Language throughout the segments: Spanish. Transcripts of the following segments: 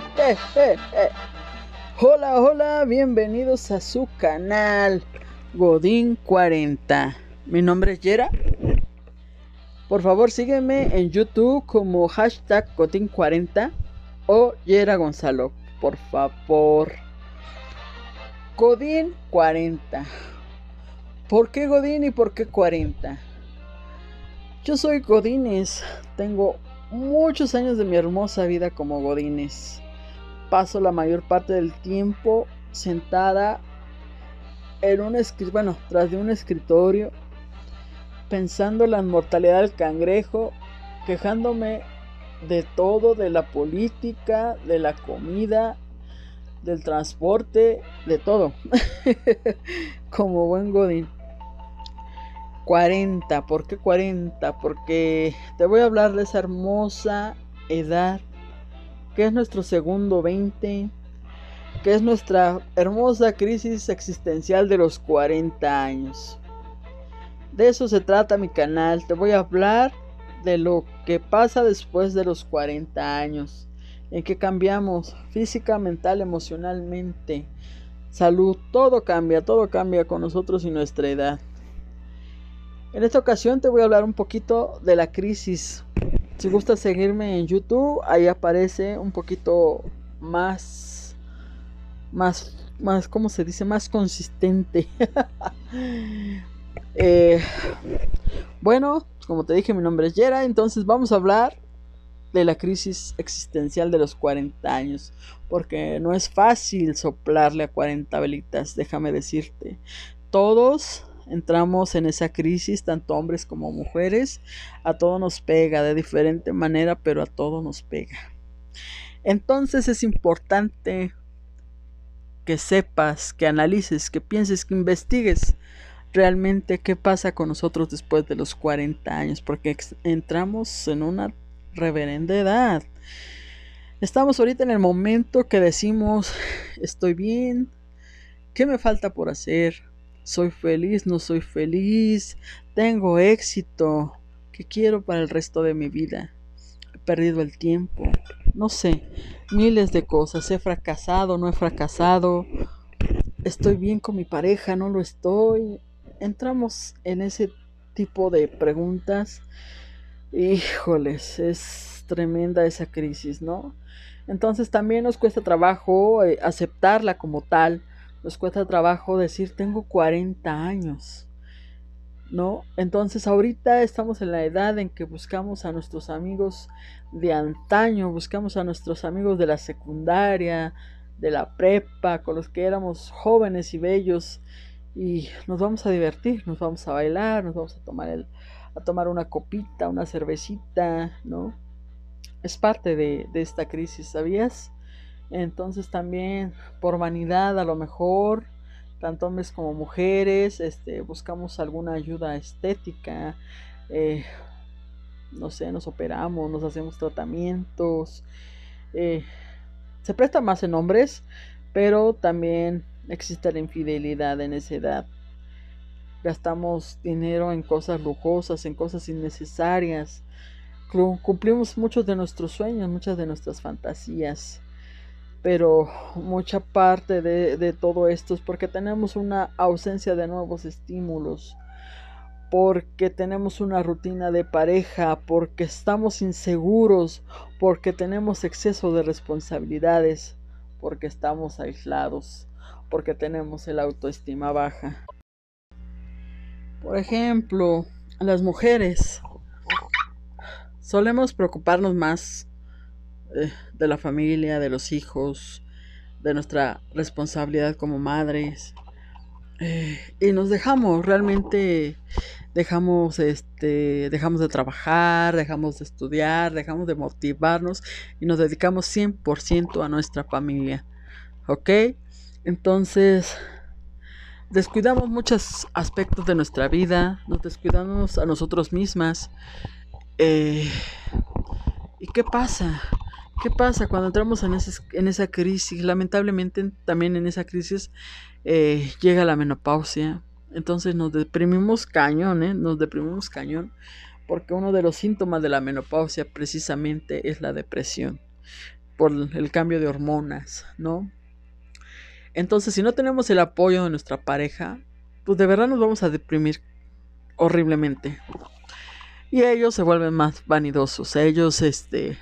Hola, hola, bienvenidos a su canal Godín 40. Mi nombre es Yera. Por favor, sígueme en YouTube como hashtag Godín 40 o Yera Gonzalo. Por favor. Godín 40. ¿Por qué Godín y por qué 40? Yo soy Godínez. Tengo muchos años de mi hermosa vida como Godínez. Paso la mayor parte del tiempo sentada en un bueno, tras de un escritorio, pensando en la inmortalidad del cangrejo, quejándome de todo, de la política, de la comida, del transporte, de todo. como buen Godín. 40. ¿Por qué 40? Porque te voy a hablar de esa hermosa edad que es nuestro segundo 20, que es nuestra hermosa crisis existencial de los 40 años. De eso se trata mi canal. Te voy a hablar de lo que pasa después de los 40 años. En que cambiamos física, mental, emocionalmente. Salud, todo cambia, todo cambia con nosotros y nuestra edad. En esta ocasión te voy a hablar un poquito de la crisis. Si gustas seguirme en YouTube, ahí aparece un poquito más, más, más, ¿cómo se dice? Más consistente. Eh, bueno, como te dije, mi nombre es Yera, entonces vamos a hablar de la crisis existencial de los 40 años, porque no es fácil soplarle a 40 velitas, déjame decirte. Todos entramos en esa crisis, tanto hombres como mujeres, a todo nos pega de diferente manera, pero a todo nos pega. Entonces es importante que sepas, que analices, que pienses, que investigues realmente qué pasa con nosotros después de los 40 años, porque entramos en una reverenda edad. Estamos ahorita en el momento que decimos, estoy bien, ¿qué me falta por hacer? Soy feliz, no soy feliz, tengo éxito, ¿qué quiero para el resto de mi vida? He perdido el tiempo, no sé, miles de cosas, he fracasado, no he fracasado, estoy bien con mi pareja, no lo estoy. Entramos en ese tipo de preguntas. Híjoles, es tremenda esa crisis, ¿no? Entonces también nos cuesta trabajo eh, aceptarla como tal nos cuesta trabajo decir tengo 40 años. ¿No? Entonces ahorita estamos en la edad en que buscamos a nuestros amigos de antaño, buscamos a nuestros amigos de la secundaria, de la prepa, con los que éramos jóvenes y bellos y nos vamos a divertir, nos vamos a bailar, nos vamos a tomar el, a tomar una copita, una cervecita, ¿no? Es parte de, de esta crisis, ¿sabías? Entonces también por vanidad a lo mejor, tanto hombres como mujeres, este, buscamos alguna ayuda estética, eh, no sé, nos operamos, nos hacemos tratamientos. Eh, se presta más en hombres, pero también existe la infidelidad en esa edad. Gastamos dinero en cosas lujosas, en cosas innecesarias. Cumplimos muchos de nuestros sueños, muchas de nuestras fantasías pero mucha parte de, todo esto es porque tenemos una ausencia de nuevos estímulos, porque tenemos una rutina de pareja, porque estamos inseguros, porque tenemos exceso de responsabilidades, porque estamos aislados, porque tenemos el autoestima baja. Por ejemplo, las mujeres solemos preocuparnos más de la familia, de los hijos, de nuestra responsabilidad como madres. Eh, y nos dejamos, realmente dejamos, este, dejamos de trabajar, dejamos de estudiar, dejamos de motivarnos y nos dedicamos 100% a nuestra familia. ¿Ok? Entonces, descuidamos muchos aspectos de nuestra vida, nos descuidamos a nosotros mismas. Eh, ¿Y qué pasa? ¿Qué pasa cuando entramos en, esa crisis? Lamentablemente también en esa crisis eh, llega la menopausia. Entonces nos deprimimos cañón, ¿eh? Nos deprimimos cañón. Porque uno de los síntomas de la menopausia precisamente es la depresión. por el cambio de hormonas, ¿no? Entonces, si no tenemos el apoyo de nuestra pareja, pues de verdad nos vamos a deprimir horriblemente. Y ellos se vuelven más vanidosos. Ellos, este,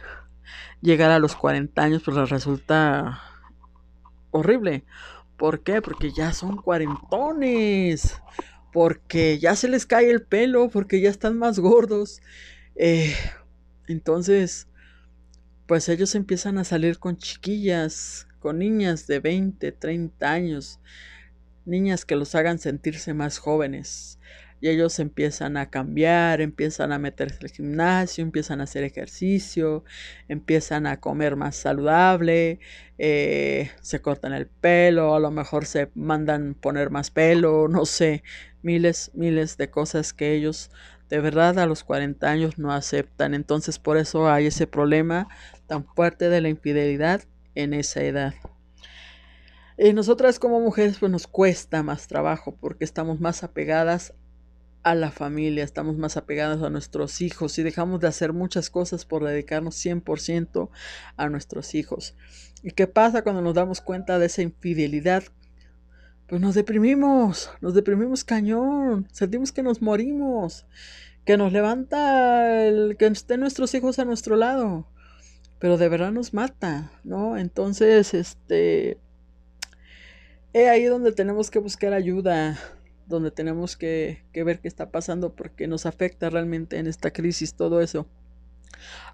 llegar a los 40 años, pues resulta horrible. ¿Por qué? Porque ya son cuarentones. Porque ya se les cae el pelo. Porque ya están más gordos. Eh, entonces, pues ellos empiezan a salir con chiquillas, con niñas de 20, 30 años. Niñas que los hagan sentirse más jóvenes y ellos empiezan a cambiar, empiezan a meterse al gimnasio, empiezan a hacer ejercicio, empiezan a comer más saludable, eh, se cortan el pelo, a lo mejor se mandan poner más pelo, no sé, miles, miles de cosas que ellos de verdad a los 40 años no aceptan. Entonces por eso hay ese problema tan fuerte de la infidelidad en esa edad. Y nosotras como mujeres pues nos cuesta más trabajo porque estamos más apegadas a la familia, estamos más apegados a nuestros hijos y dejamos de hacer muchas cosas por dedicarnos 100% a nuestros hijos. ¿Y qué pasa cuando nos damos cuenta de esa infidelidad? Pues nos deprimimos, nos deprimimos cañón, sentimos que nos morimos, que nos levanta el que estén nuestros hijos a nuestro lado, pero de verdad nos mata, ¿no? Entonces, este, es ahí donde tenemos que buscar ayuda, donde tenemos que, ver qué está pasando porque nos afecta realmente en esta crisis todo eso,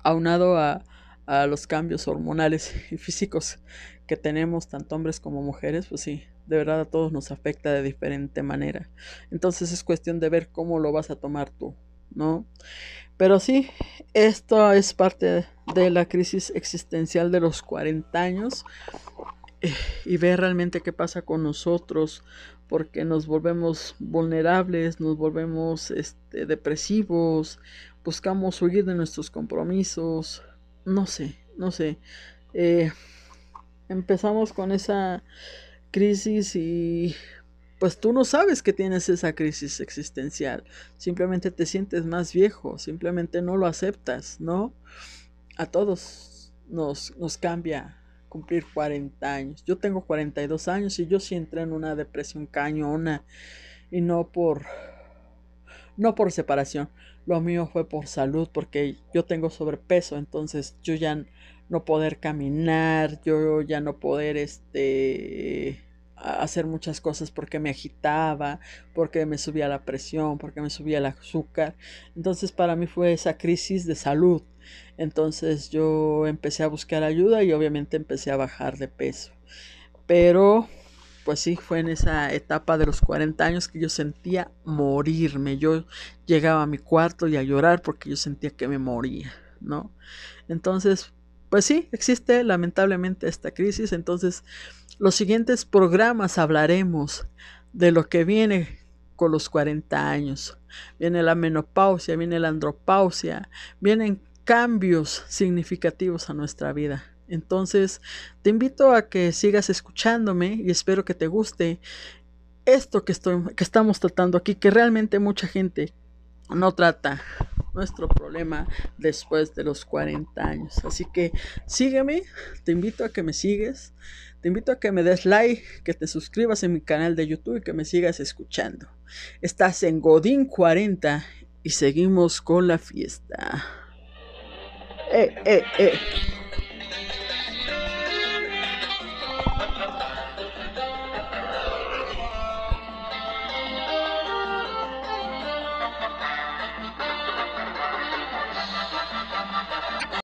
aunado a, a los cambios hormonales y físicos que tenemos, tanto hombres como mujeres, pues sí, de verdad a todos nos afecta de diferente manera. Entonces es cuestión de ver cómo lo vas a tomar tú, ¿no? Pero sí, esto es parte de la crisis existencial de los 40 años eh, y ver realmente qué pasa con nosotros, porque nos volvemos vulnerables, nos volvemos este, depresivos, buscamos huir de nuestros compromisos, no sé, no sé. Eh, empezamos con esa crisis y pues tú no sabes que tienes esa crisis existencial, simplemente te sientes más viejo, simplemente no lo aceptas, ¿no? A todos nos, nos cambia cumplir 40 años. Yo tengo 42 años y yo sí entré en una depresión cañona y no por no por separación. Lo mío fue por salud porque yo tengo sobrepeso, entonces yo ya no poder caminar, yo ya no poder este hacer muchas cosas porque me agitaba, porque me subía la presión, porque me subía el azúcar. Entonces para mí fue esa crisis de salud. Entonces yo empecé a buscar ayuda y obviamente empecé a bajar de peso. Pero pues sí, fue en esa etapa de los 40 años que yo sentía morirme. Yo llegaba a mi cuarto y a llorar porque yo sentía que me moría, ¿no? Entonces, pues sí, existe lamentablemente esta crisis. Entonces, los siguientes programas hablaremos de lo que viene con los 40 años. Viene la menopausia, viene la andropausia, vienen cambios significativos a nuestra vida. Entonces, te invito a que sigas escuchándome y espero que te guste esto que, estoy, que estamos tratando aquí, que realmente mucha gente no trata nuestro problema después de los 40 años. Así que sígueme, te invito a que me sigues, te invito a que me des like, que te suscribas en mi canal de YouTube y que me sigas escuchando. Estás en Godín 40 y seguimos con la fiesta. Eh, eh, eh.